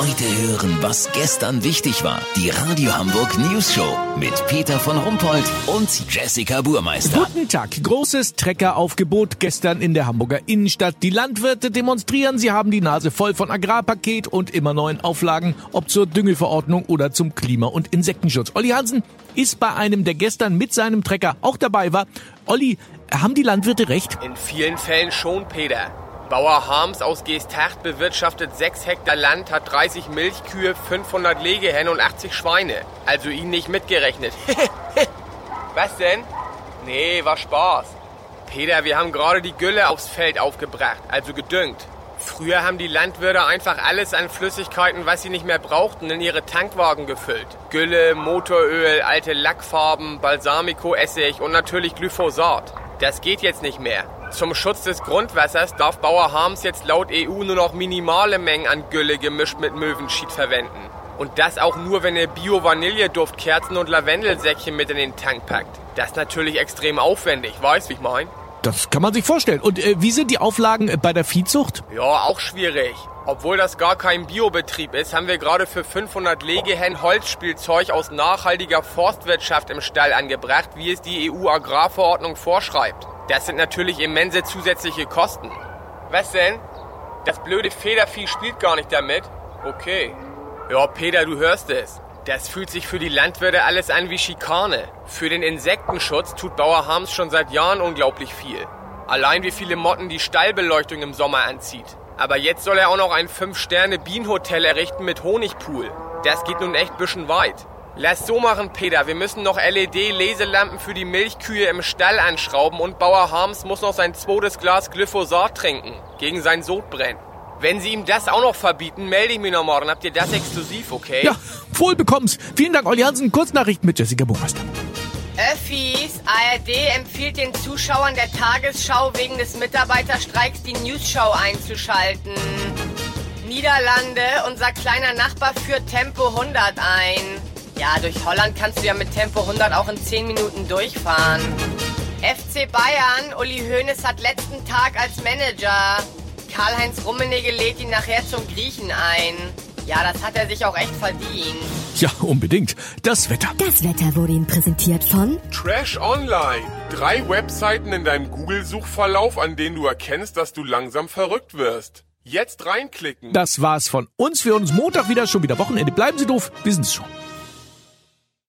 Heute hören, was gestern wichtig war. Die Radio Hamburg News Show mit Peter von Rumpold und Jessica Burmeister. Guten Tag. Großes Treckeraufgebot gestern in der Hamburger Innenstadt. Die Landwirte demonstrieren. Sie haben die Nase voll von Agrarpaket und immer neuen Auflagen, ob zur Düngeverordnung oder zum Klima- und Insektenschutz. Olli Hansen ist bei einem, der gestern mit seinem Trecker auch dabei war. Olli, haben die Landwirte recht? In vielen Fällen schon, Peter. Bauer Harms aus Geesthacht bewirtschaftet 6 Hektar Land, hat 30 Milchkühe, 500 Legehennen und 80 Schweine. Also ihn nicht mitgerechnet. Was denn? Nee, war Spaß. Peter, wir haben gerade die Gülle aufs Feld aufgebracht, also gedüngt. Früher haben die Landwirte einfach alles an Flüssigkeiten, was sie nicht mehr brauchten, in ihre Tankwagen gefüllt. Gülle, Motoröl, alte Lackfarben, Balsamico-Essig und natürlich Glyphosat. Das geht jetzt nicht mehr. Zum Schutz des Grundwassers darf Bauer Harms jetzt laut EU nur noch minimale Mengen an Gülle gemischt mit Möwenschied verwenden. Und das auch nur, wenn er Bio-Vanilleduftkerzen und Lavendelsäckchen mit in den Tank packt. Das ist natürlich extrem aufwendig, weißt wie ich mein? Das kann man sich vorstellen. Und äh, wie sind die Auflagen äh, bei der Viehzucht? Ja, auch schwierig. Obwohl das gar kein Biobetrieb ist, haben wir gerade für 500 Legehennen Holzspielzeug aus nachhaltiger Forstwirtschaft im Stall angebracht, wie es die EU-Agrarverordnung vorschreibt. Das sind natürlich immense zusätzliche Kosten. Was denn? Das blöde Federvieh spielt gar nicht damit? Okay. Ja, Peter, du hörst es. Das fühlt sich für die Landwirte alles an wie Schikane. Für den Insektenschutz tut Bauer Harms schon seit Jahren unglaublich viel. Allein wie viele Motten die Stallbeleuchtung im Sommer anzieht. Aber jetzt soll er auch noch ein 5-Sterne-Bienenhotel errichten mit Honigpool. Das geht nun echt bisschen weit. Lass so machen, Peter. Wir müssen noch LED-Leselampen für die Milchkühe im Stall anschrauben und Bauer Harms muss noch sein zweites Glas Glyphosat trinken. Gegen sein Sodbrennen. Wenn Sie ihm das auch noch verbieten, melde ich mich noch morgen. Habt ihr das exklusiv, okay? Ja, wohl bekomm's. Vielen Dank, Olli Hansen. Kurznachrichten mit Jessica Buchmeister. Öffis, ARD empfiehlt den Zuschauern der Tagesschau wegen des Mitarbeiterstreiks die News-Show einzuschalten. Niederlande, unser kleiner Nachbar führt Tempo 100 ein. Ja, durch Holland kannst du ja mit Tempo 100 auch in 10 Minuten durchfahren. FC Bayern, Uli Hoeneß hat letzten Tag als Manager. Karl-Heinz Rummenigge lädt ihn nachher zum Griechen ein. Ja, das hat er sich auch echt verdient. Ja, unbedingt. Das Wetter. Das Wetter wurde Ihnen präsentiert von Trash Online. Drei Webseiten in deinem Google-Suchverlauf, an denen du erkennst, dass du langsam verrückt wirst. Jetzt reinklicken. Das war's von uns. Für uns Montag wieder, schon wieder Wochenende. Bleiben Sie doof. Wir sind's schon.